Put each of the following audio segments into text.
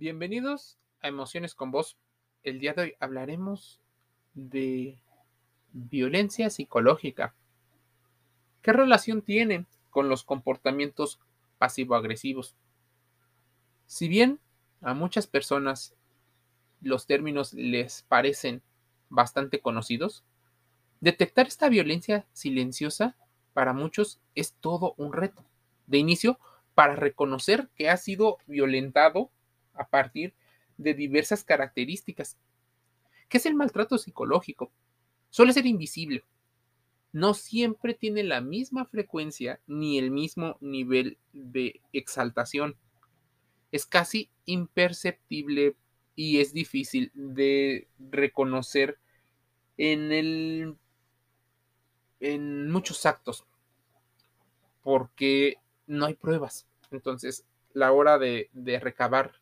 Bienvenidos a Emociones con Vos. El día de hoy hablaremos de violencia psicológica. ¿Qué relación tiene con los comportamientos pasivo-agresivos? Si bien a muchas personas los términos les parecen bastante conocidos, detectar esta violencia silenciosa para muchos es todo un reto. De inicio, para reconocer que ha sido violentado a partir de diversas características. ¿Qué es el maltrato psicológico? Suele ser invisible. No siempre tiene la misma frecuencia ni el mismo nivel de exaltación. Es casi imperceptible y es difícil de reconocer en el en muchos actos porque no hay pruebas. Entonces, la hora de, de recabar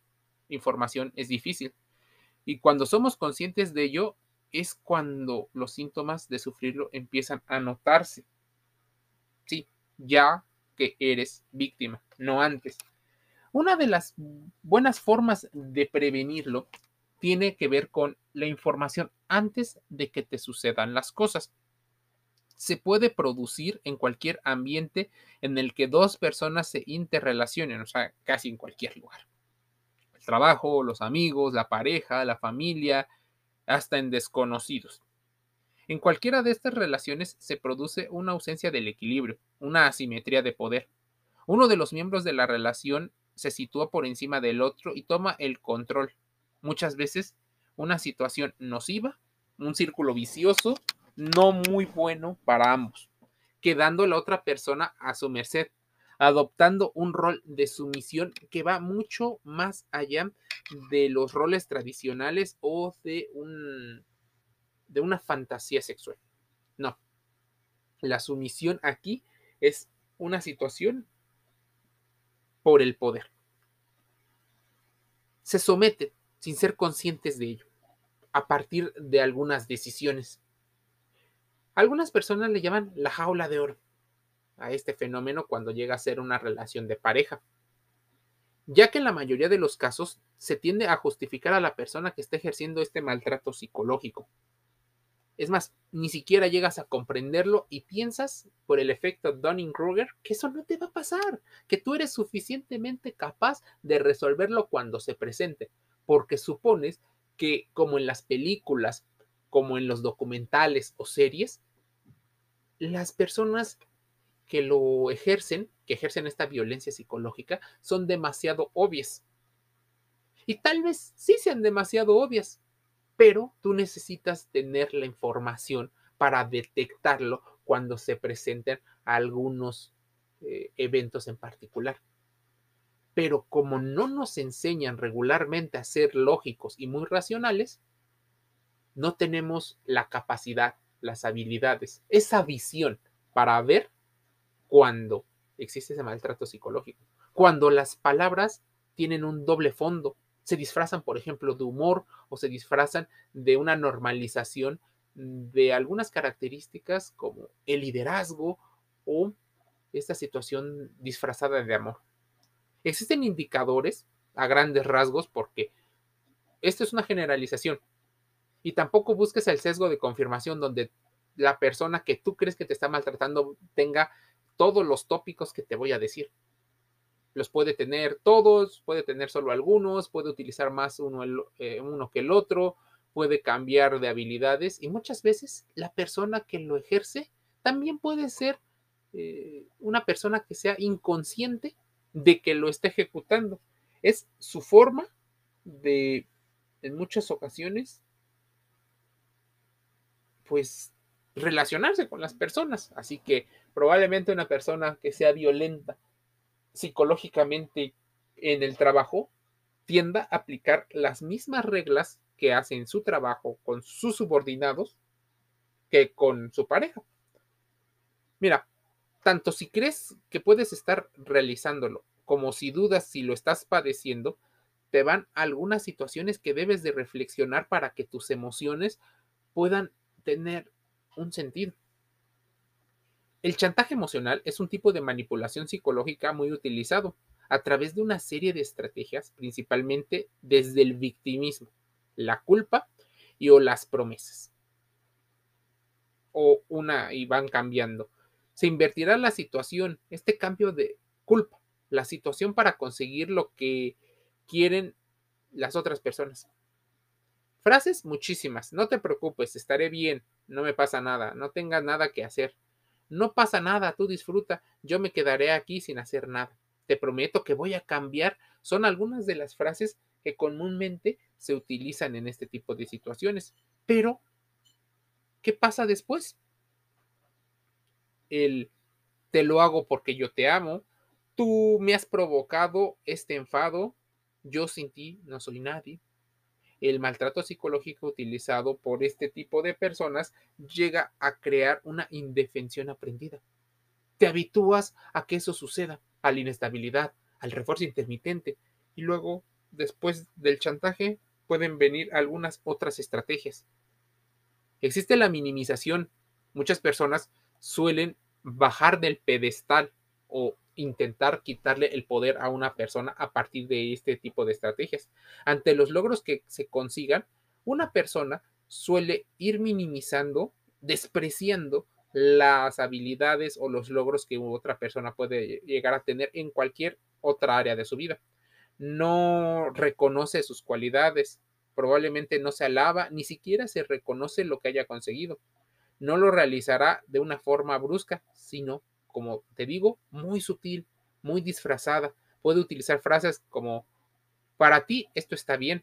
información es difícil. Y cuando somos conscientes de ello, es cuando los síntomas de sufrirlo empiezan a notarse. Sí, ya que eres víctima, no antes. Una de las buenas formas de prevenirlo tiene que ver con la información antes de que te sucedan las cosas. Se puede producir en cualquier ambiente en el que dos personas se interrelacionen, o sea, casi en cualquier lugar trabajo, los amigos, la pareja, la familia, hasta en desconocidos. En cualquiera de estas relaciones se produce una ausencia del equilibrio, una asimetría de poder. Uno de los miembros de la relación se sitúa por encima del otro y toma el control. Muchas veces una situación nociva, un círculo vicioso, no muy bueno para ambos, quedando la otra persona a su merced, adoptando un rol de sumisión que va mucho más allá de los roles tradicionales o de, un, de una fantasía sexual. No. La sumisión aquí es una situación por el poder. Se someten sin ser conscientes de ello, a partir de algunas decisiones. Algunas personas le llaman la jaula de oro a este fenómeno cuando llega a ser una relación de pareja, ya que en la mayoría de los casos se tiende a justificar a la persona que está ejerciendo este maltrato psicológico. Es más, ni siquiera llegas a comprenderlo y piensas por el efecto Dunning-Kruger que eso no te va a pasar, que tú eres suficientemente capaz de resolverlo cuando se presente, porque supones que como en las películas, como en los documentales o series, las personas que lo ejercen, que ejercen esta violencia psicológica, son demasiado obvias. Y tal vez sí sean demasiado obvias, pero tú necesitas tener la información para detectarlo cuando se presenten algunos eh, eventos en particular. Pero como no nos enseñan regularmente a ser lógicos y muy racionales, no tenemos la capacidad, las habilidades, esa visión para ver cuando existe ese maltrato psicológico, cuando las palabras tienen un doble fondo, se disfrazan, por ejemplo, de humor o se disfrazan de una normalización de algunas características como el liderazgo o esta situación disfrazada de amor. Existen indicadores a grandes rasgos porque esto es una generalización y tampoco busques el sesgo de confirmación donde la persona que tú crees que te está maltratando tenga todos los tópicos que te voy a decir. Los puede tener todos, puede tener solo algunos, puede utilizar más uno, eh, uno que el otro, puede cambiar de habilidades y muchas veces la persona que lo ejerce también puede ser eh, una persona que sea inconsciente de que lo está ejecutando. Es su forma de, en muchas ocasiones, pues relacionarse con las personas. Así que probablemente una persona que sea violenta psicológicamente en el trabajo tienda a aplicar las mismas reglas que hace en su trabajo con sus subordinados que con su pareja. Mira, tanto si crees que puedes estar realizándolo como si dudas si lo estás padeciendo, te van algunas situaciones que debes de reflexionar para que tus emociones puedan tener un sentido. El chantaje emocional es un tipo de manipulación psicológica muy utilizado. a través de una serie de estrategias, principalmente desde el victimismo, la culpa y o las promesas. O una y van cambiando. Se invertirá la situación, este cambio de culpa, la situación para conseguir lo que quieren las otras personas. Frases muchísimas. No te preocupes, estaré bien, no me pasa nada, no tengas nada que hacer. No pasa nada, tú disfruta, yo me quedaré aquí sin hacer nada. Te prometo que voy a cambiar. Son algunas de las frases que comúnmente se utilizan en este tipo de situaciones. Pero, ¿qué pasa después? El te lo hago porque yo te amo, tú me has provocado este enfado, yo sin ti no soy nadie, el maltrato psicológico utilizado por este tipo de personas llega a crear una indefensión aprendida. Te habitúas a que eso suceda, a la inestabilidad, al refuerzo intermitente y luego, después del chantaje, pueden venir algunas otras estrategias. Existe la minimización. Muchas personas suelen bajar del pedestal o intentar quitarle el poder a una persona a partir de este tipo de estrategias. Ante los logros que se consigan, una persona suele ir minimizando, despreciando las habilidades o los logros que otra persona puede llegar a tener en cualquier otra área de su vida. No reconoce sus cualidades, probablemente no se alaba, ni siquiera se reconoce lo que haya conseguido. No lo realizará de una forma brusca, sino como te digo, muy sutil, muy disfrazada. Puede utilizar frases como, para ti esto está bien.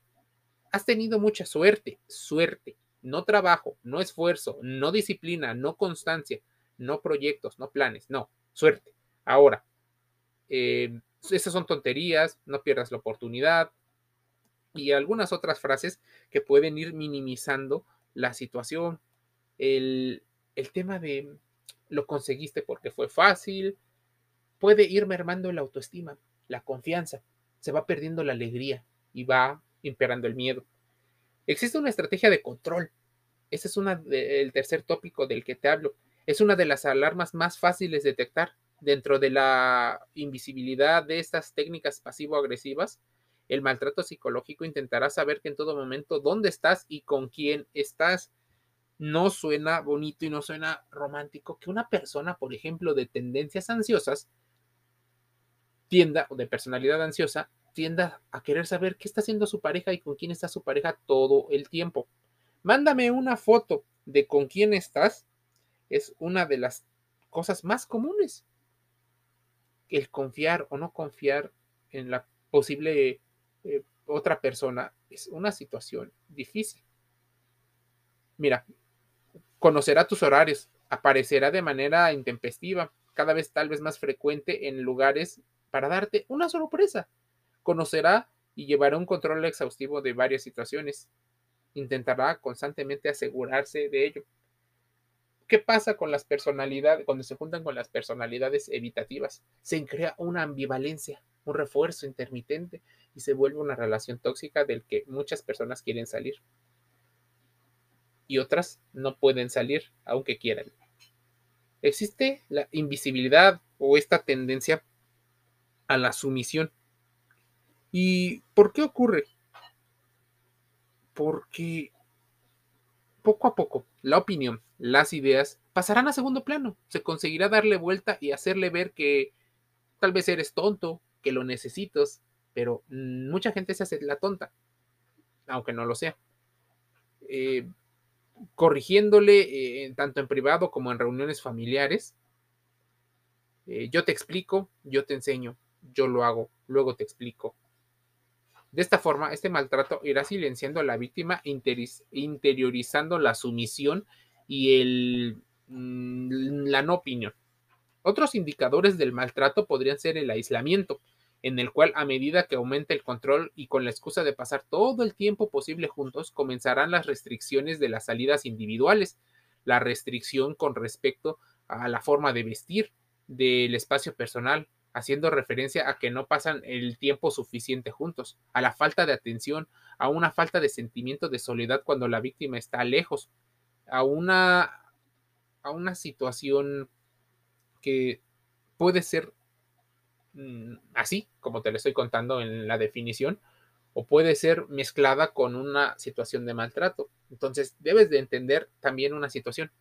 Has tenido mucha suerte, suerte, no trabajo, no esfuerzo, no disciplina, no constancia, no proyectos, no planes, no, suerte. Ahora, eh, esas son tonterías, no pierdas la oportunidad y algunas otras frases que pueden ir minimizando la situación. El, el tema de lo conseguiste porque fue fácil, puede ir mermando la autoestima, la confianza, se va perdiendo la alegría y va imperando el miedo. Existe una estrategia de control. Ese es una el tercer tópico del que te hablo. Es una de las alarmas más fáciles de detectar. Dentro de la invisibilidad de estas técnicas pasivo-agresivas, el maltrato psicológico intentará saber que en todo momento dónde estás y con quién estás no suena bonito y no suena romántico que una persona, por ejemplo, de tendencias ansiosas, tienda o de personalidad ansiosa, tienda a querer saber qué está haciendo su pareja y con quién está su pareja todo el tiempo. Mándame una foto de con quién estás. Es una de las cosas más comunes. El confiar o no confiar en la posible eh, otra persona es una situación difícil. Mira, Conocerá tus horarios, aparecerá de manera intempestiva, cada vez tal vez más frecuente en lugares para darte una sorpresa. Conocerá y llevará un control exhaustivo de varias situaciones. Intentará constantemente asegurarse de ello. ¿Qué pasa con las personalidades cuando se juntan con las personalidades evitativas? Se crea una ambivalencia, un refuerzo intermitente y se vuelve una relación tóxica del que muchas personas quieren salir y otras no pueden salir aunque quieran. Existe la invisibilidad o esta tendencia a la sumisión. ¿Y por qué ocurre? Porque poco a poco la opinión, las ideas pasarán a segundo plano. Se conseguirá darle vuelta y hacerle ver que tal vez eres tonto, que lo necesitas, pero mucha gente se hace la tonta, aunque no lo sea. Eh, corrigiéndole eh, tanto en privado como en reuniones familiares. Eh, yo te explico, yo te enseño, yo lo hago, luego te explico. De esta forma, este maltrato irá silenciando a la víctima, interiorizando la sumisión y mm, la no opinión. Otros indicadores del maltrato podrían ser el aislamiento, en el cual a medida que aumenta el control y con la excusa de pasar todo el tiempo posible juntos, comenzarán las restricciones de las salidas individuales, la restricción con respecto a la forma de vestir, del espacio personal, haciendo referencia a que no pasan el tiempo suficiente juntos, a la falta de atención, a una falta de sentimiento de soledad cuando la víctima está lejos, a una, a una situación que puede ser así, como te lo estoy contando en la definición, o puede ser mezclada con una situación de maltrato. Entonces, debes de entender también una situación.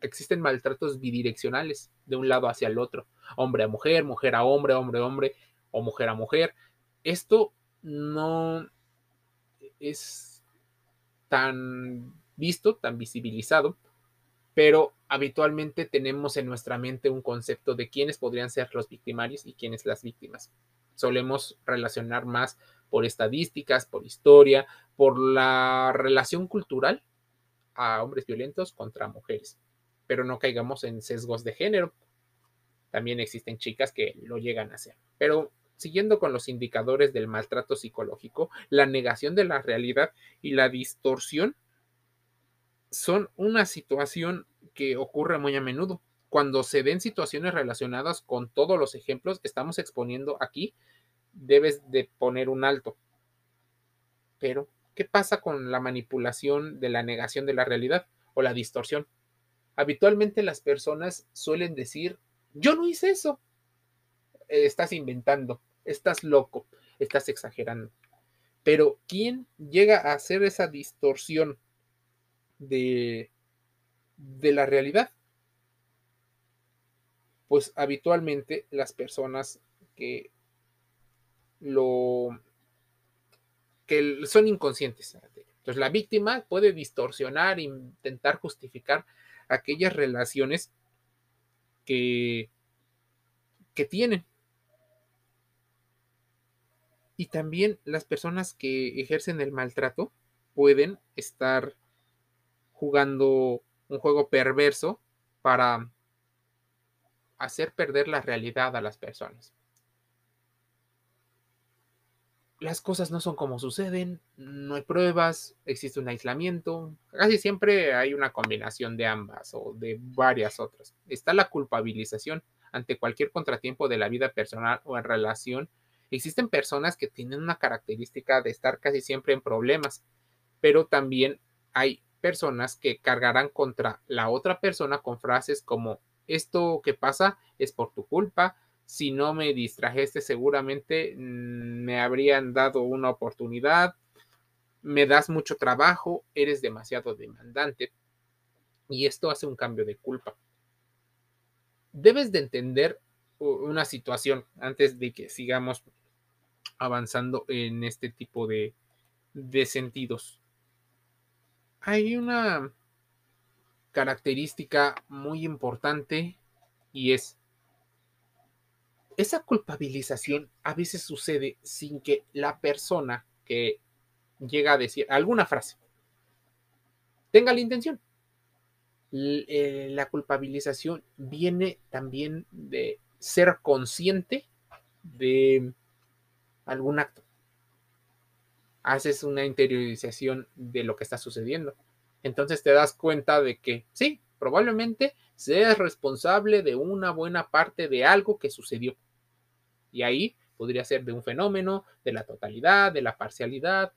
Existen maltratos bidireccionales, de un lado hacia el otro, hombre a mujer, mujer a hombre, hombre a hombre o mujer a mujer. Esto no es tan visto, tan visibilizado, pero habitualmente tenemos en nuestra mente un concepto de quiénes podrían ser los victimarios y quiénes las víctimas. Solemos relacionar más por estadísticas, por historia, por la relación cultural a hombres violentos contra mujeres. Pero no caigamos en sesgos de género. También existen chicas que lo llegan a hacer. Pero siguiendo con los indicadores del maltrato psicológico, la negación de la realidad y la distorsión son una situación que ocurre muy a menudo. Cuando se den situaciones relacionadas con todos los ejemplos que estamos exponiendo aquí, debes de poner un alto. Pero, ¿qué pasa con la manipulación de la negación de la realidad o la distorsión? Habitualmente las personas suelen decir, yo no hice eso. Estás inventando, estás loco, estás exagerando. Pero, ¿quién llega a hacer esa distorsión de, de la realidad? Pues habitualmente las personas que lo que son inconscientes. Entonces la víctima puede distorsionar, intentar justificar aquellas relaciones que, que tienen. Y también las personas que ejercen el maltrato pueden estar jugando un juego perverso para hacer perder la realidad a las personas las cosas no son como suceden, no hay pruebas, existe un aislamiento, casi siempre hay una combinación de ambas o de varias otras. Está la culpabilización ante cualquier contratiempo de la vida personal o en relación. Existen personas que tienen una característica de estar casi siempre en problemas, pero también hay personas que cargarán contra la otra persona con frases como esto que pasa es por tu culpa, si no me distrajeste seguramente mm, me habrían dado una oportunidad, me das mucho trabajo, eres demasiado demandante y esto hace un cambio de culpa. Debes de entender una situación antes de que sigamos avanzando en este tipo de, de sentidos. Hay una característica muy importante y es esa culpabilización a veces sucede sin que la persona que llega a decir alguna frase tenga la intención. Eh, la culpabilización viene también de ser consciente de algún acto. Haces una interiorización de lo que está sucediendo. Entonces te das cuenta de que sí, probablemente seas responsable de una buena parte de algo que sucedió. Y ahí podría ser de un fenómeno, de la totalidad, de la parcialidad.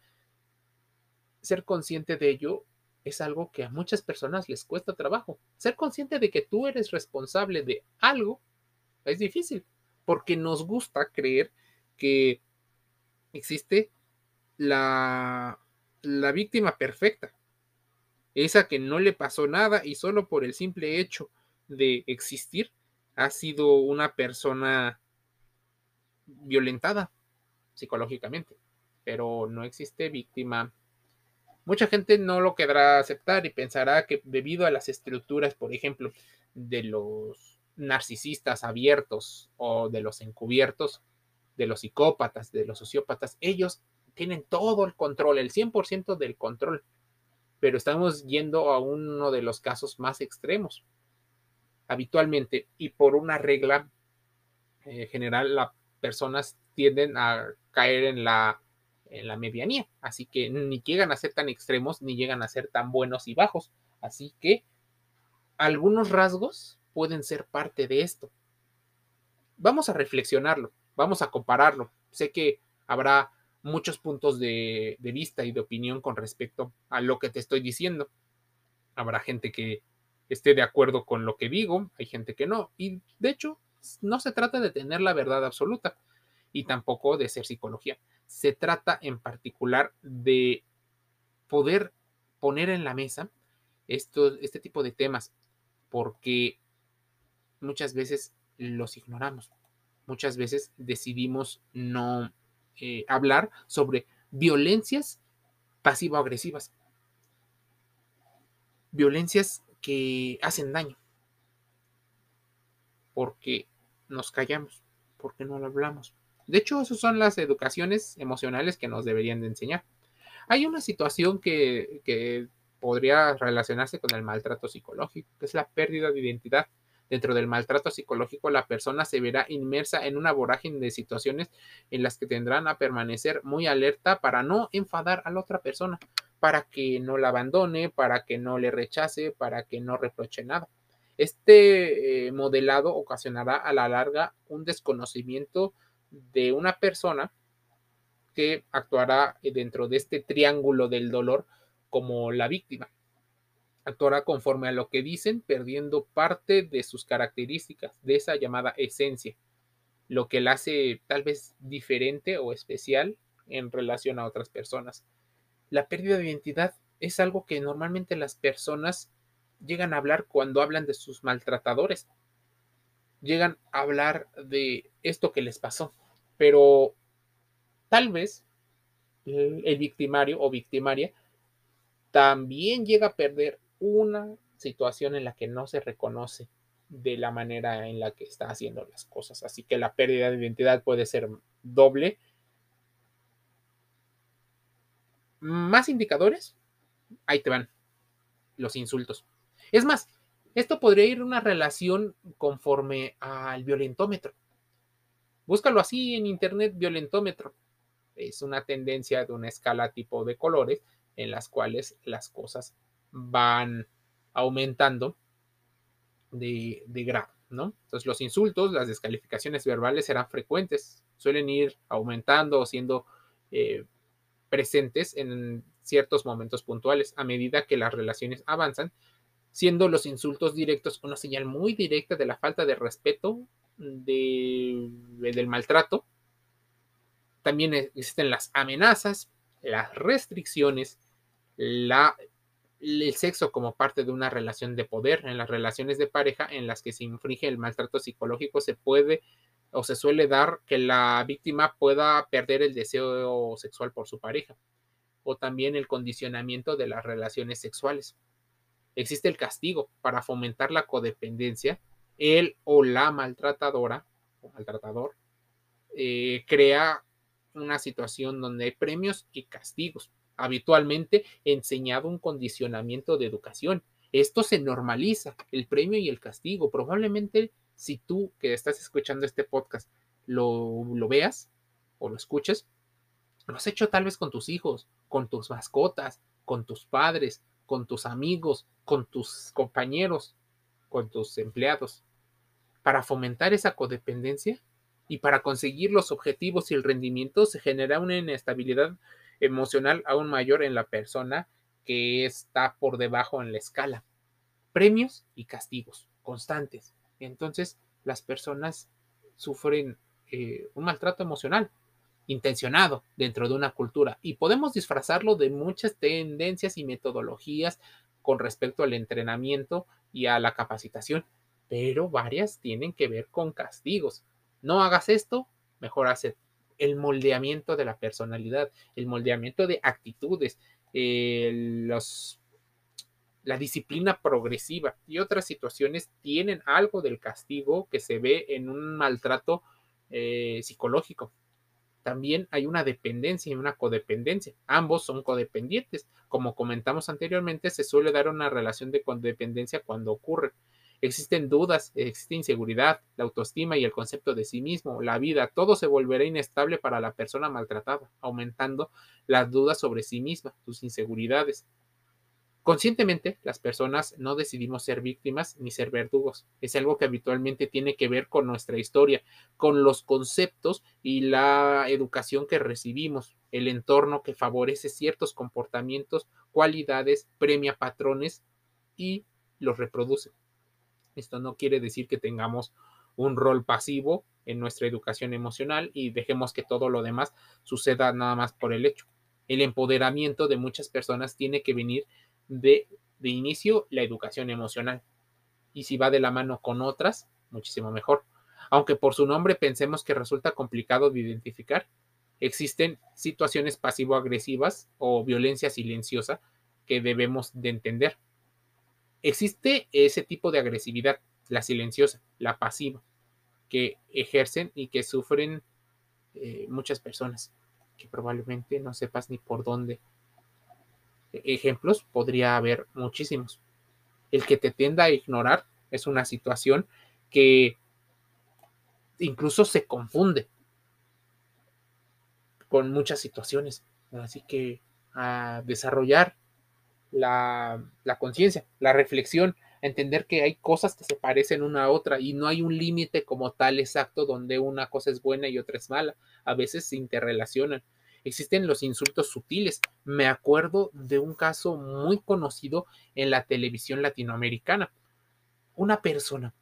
Ser consciente de ello es algo que a muchas personas les cuesta trabajo. Ser consciente de que tú eres responsable de algo es difícil, porque nos gusta creer que existe la, la víctima perfecta, esa que no le pasó nada y solo por el simple hecho de existir ha sido una persona violentada psicológicamente, pero no existe víctima. Mucha gente no lo querrá aceptar y pensará que debido a las estructuras, por ejemplo, de los narcisistas abiertos o de los encubiertos, de los psicópatas, de los sociópatas, ellos tienen todo el control, el 100% del control, pero estamos yendo a uno de los casos más extremos. Habitualmente, y por una regla eh, general, la personas tienden a caer en la, en la medianía. Así que ni llegan a ser tan extremos ni llegan a ser tan buenos y bajos. Así que algunos rasgos pueden ser parte de esto. Vamos a reflexionarlo, vamos a compararlo. Sé que habrá muchos puntos de, vista y de opinión con respecto a lo que te estoy diciendo. Habrá gente que esté de acuerdo con lo que digo, hay gente que no. Y de hecho, no se trata de tener la verdad absoluta y tampoco de ser psicología. Se trata en particular de poder poner en la mesa este tipo de temas, porque muchas veces los ignoramos. Muchas veces decidimos no eh, hablar sobre violencias pasivo-agresivas. Violencias que hacen daño. Porque nos callamos, porque no lo hablamos. De hecho, esas son las educaciones emocionales que nos deberían de enseñar. Hay una situación que, que podría relacionarse con el maltrato psicológico, que es la pérdida de identidad. Dentro del maltrato psicológico, la persona se verá inmersa en una vorágine de situaciones en las que tendrán a permanecer muy alerta para no enfadar a la otra persona, para que no la abandone, para que no le rechace, para que no reproche nada. Este eh, modelado ocasionará a la larga un desconocimiento de una persona que actuará dentro de este triángulo del dolor como la víctima. Actuará conforme a lo que dicen, perdiendo parte de sus características, de esa llamada esencia, lo que la hace tal vez diferente o especial en relación a otras personas. La pérdida de identidad es algo que normalmente las personas llegan a hablar cuando hablan de sus maltratadores. Llegan a hablar de esto que les pasó, pero tal vez el victimario o victimaria también llega a perder una situación en la que no se reconoce de la manera en la que está haciendo las cosas. Así que la pérdida de identidad puede ser doble. Más indicadores, ahí te van los insultos. Es más, esto podría ir una relación conforme al violentómetro. Búscalo así en internet, violentómetro. Es una tendencia de una escala tipo de colores en las cuales las cosas van aumentando de, grado, ¿no? Entonces los insultos, las descalificaciones verbales serán frecuentes, suelen ir aumentando o siendo eh, presentes en ciertos momentos puntuales a medida que las relaciones avanzan, siendo los insultos directos una señal muy directa de la falta de respeto, del maltrato. También existen las amenazas, las restricciones, la, el sexo como parte de una relación de poder. En las relaciones de pareja en las que se infringe el maltrato psicológico se puede o se suele dar que la víctima pueda perder el deseo sexual por su pareja o también el condicionamiento de las relaciones sexuales. Existe el castigo para fomentar la codependencia. Él o la maltratadora o maltratador eh, crea una situación donde hay premios y castigos habitualmente enseñado un condicionamiento de educación. Esto se normaliza, el premio y el castigo. Probablemente si tú que estás escuchando este podcast lo, lo veas o lo escuches, lo has hecho tal vez con tus hijos, con tus mascotas, con tus padres, con tus amigos, con tus compañeros, con tus empleados. Para fomentar esa codependencia y para conseguir los objetivos y el rendimiento se genera una inestabilidad emocional aún mayor en la persona que está por debajo en la escala. Premios y castigos constantes. Entonces las personas sufren eh, un maltrato emocional intencionado dentro de una cultura y podemos disfrazarlo de muchas tendencias y metodologías con respecto al entrenamiento y a la capacitación, pero varias tienen que ver con castigos. No hagas esto, mejor hace el moldeamiento de la personalidad, el moldeamiento de actitudes, los, la disciplina progresiva y otras situaciones tienen algo del castigo que se ve en un maltrato eh, psicológico. También hay una dependencia y una codependencia. Ambos son codependientes. Como comentamos anteriormente, se suele dar una relación de codependencia cuando ocurre. Existen dudas, existe inseguridad, la autoestima y el concepto de sí mismo, la vida, todo se volverá inestable para la persona maltratada, aumentando las dudas sobre sí misma, sus inseguridades. Conscientemente, las personas no decidimos ser víctimas ni ser verdugos. Es algo que habitualmente tiene que ver con nuestra historia, con los conceptos y la educación que recibimos, el entorno que favorece ciertos comportamientos, cualidades, premia patrones y los reproduce. Esto no quiere decir que tengamos un rol pasivo en nuestra educación emocional y dejemos que todo lo demás suceda nada más por el hecho. El empoderamiento de muchas personas tiene que venir de, de inicio la educación emocional. Y si va de la mano con otras, muchísimo mejor. Aunque por su nombre pensemos que resulta complicado de identificar, existen situaciones pasivo-agresivas o violencia silenciosa que debemos de entender. Existe ese tipo de agresividad, la silenciosa, la pasiva, que ejercen y que sufren eh, muchas personas, que probablemente no sepas ni por dónde. Ejemplos podría haber muchísimos. El que te tienda a ignorar es una situación que incluso se confunde con muchas situaciones. Así que a desarrollar la, conciencia, la reflexión, entender que hay cosas que se parecen una a otra y no hay un límite como tal exacto donde una cosa es buena y otra es mala. A veces se interrelacionan. Existen los insultos sutiles. Me acuerdo de un caso muy conocido en la televisión latinoamericana. Una persona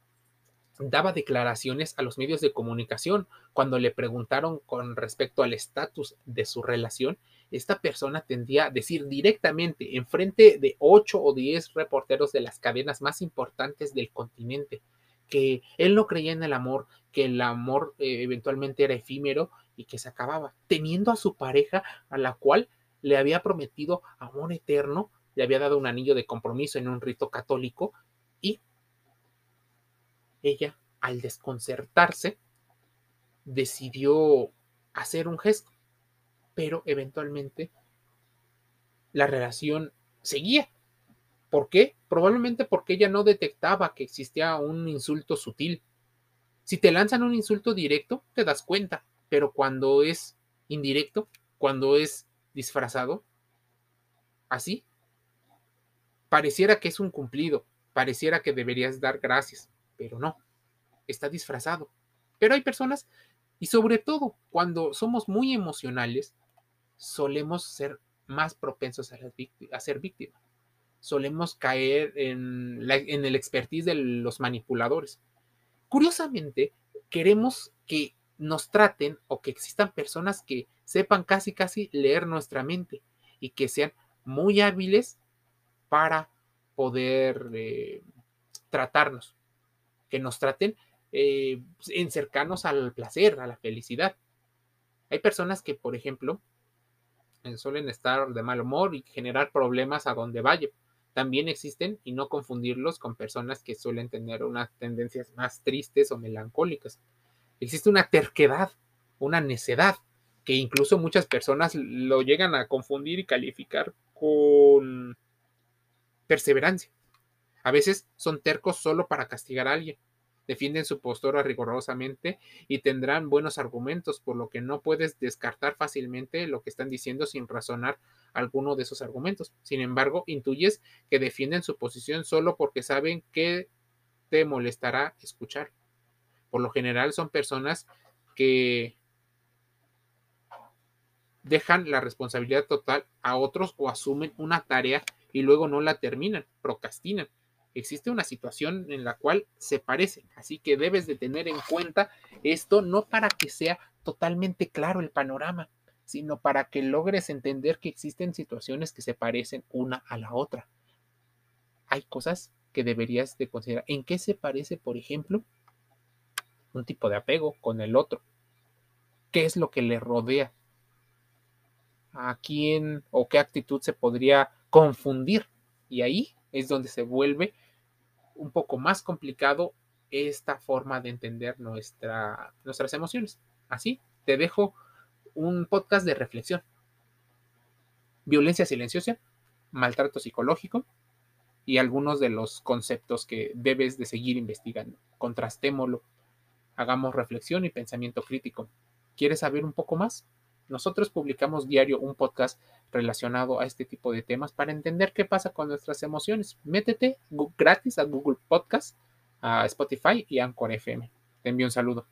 daba declaraciones a los medios de comunicación cuando le preguntaron con respecto al estatus de su relación esta persona tendía a decir directamente en frente de ocho o diez reporteros de las cadenas más importantes del continente que él no creía en el amor, que el amor eh, eventualmente era efímero y que se acababa, teniendo a su pareja a la cual le había prometido amor eterno, le había dado un anillo de compromiso en un rito católico y ella, al desconcertarse, decidió hacer un gesto pero eventualmente la relación seguía. ¿Por qué? Probablemente porque ella no detectaba que existía un insulto sutil. Si te lanzan un insulto directo, te das cuenta, pero cuando es indirecto, cuando es disfrazado, así, pareciera que es un cumplido, pareciera que deberías dar gracias, pero no, está disfrazado. Pero hay personas, y sobre todo cuando somos muy emocionales, solemos ser más propensos a, ser víctimas. Solemos caer en, el expertise de los manipuladores. Curiosamente, queremos que nos traten o que existan personas que sepan casi casi leer nuestra mente y que sean muy hábiles para poder eh, tratarnos, que nos traten eh, en cercanos al placer, a la felicidad. Hay personas que, por ejemplo, suelen estar de mal humor y generar problemas a donde vaya. También existen, y no confundirlos con personas que suelen tener unas tendencias más tristes o melancólicas. Existe una terquedad, una necedad, que incluso muchas personas lo llegan a confundir y calificar con perseverancia. A veces son tercos solo para castigar a alguien defienden su postura rigurosamente y tendrán buenos argumentos, por lo que no puedes descartar fácilmente lo que están diciendo sin razonar alguno de esos argumentos. Sin embargo, intuyes que defienden su posición solo porque saben que te molestará escuchar. Por lo general son personas que dejan la responsabilidad total a otros o asumen una tarea y luego no la terminan, procrastinan existe una situación en la cual se parecen. Así que debes de tener en cuenta esto no para que sea totalmente claro el panorama, sino para que logres entender que existen situaciones que se parecen una a la otra. Hay cosas que deberías de considerar. ¿En qué se parece, por ejemplo, un tipo de apego con el otro? ¿Qué es lo que le rodea? ¿A quién o qué actitud se podría confundir? Y ahí es donde se vuelve un poco más complicado esta forma de entender nuestra, nuestras emociones. Así, te dejo un podcast de reflexión. Violencia silenciosa, maltrato psicológico y algunos de los conceptos que debes de seguir investigando. Contrastémoslo, hagamos reflexión y pensamiento crítico. ¿Quieres saber un poco más? Nosotros publicamos diario un podcast relacionado a este tipo de temas para entender qué pasa con nuestras emociones. Métete gratis a Google Podcast, a Spotify y Anchor FM. Te envío un saludo.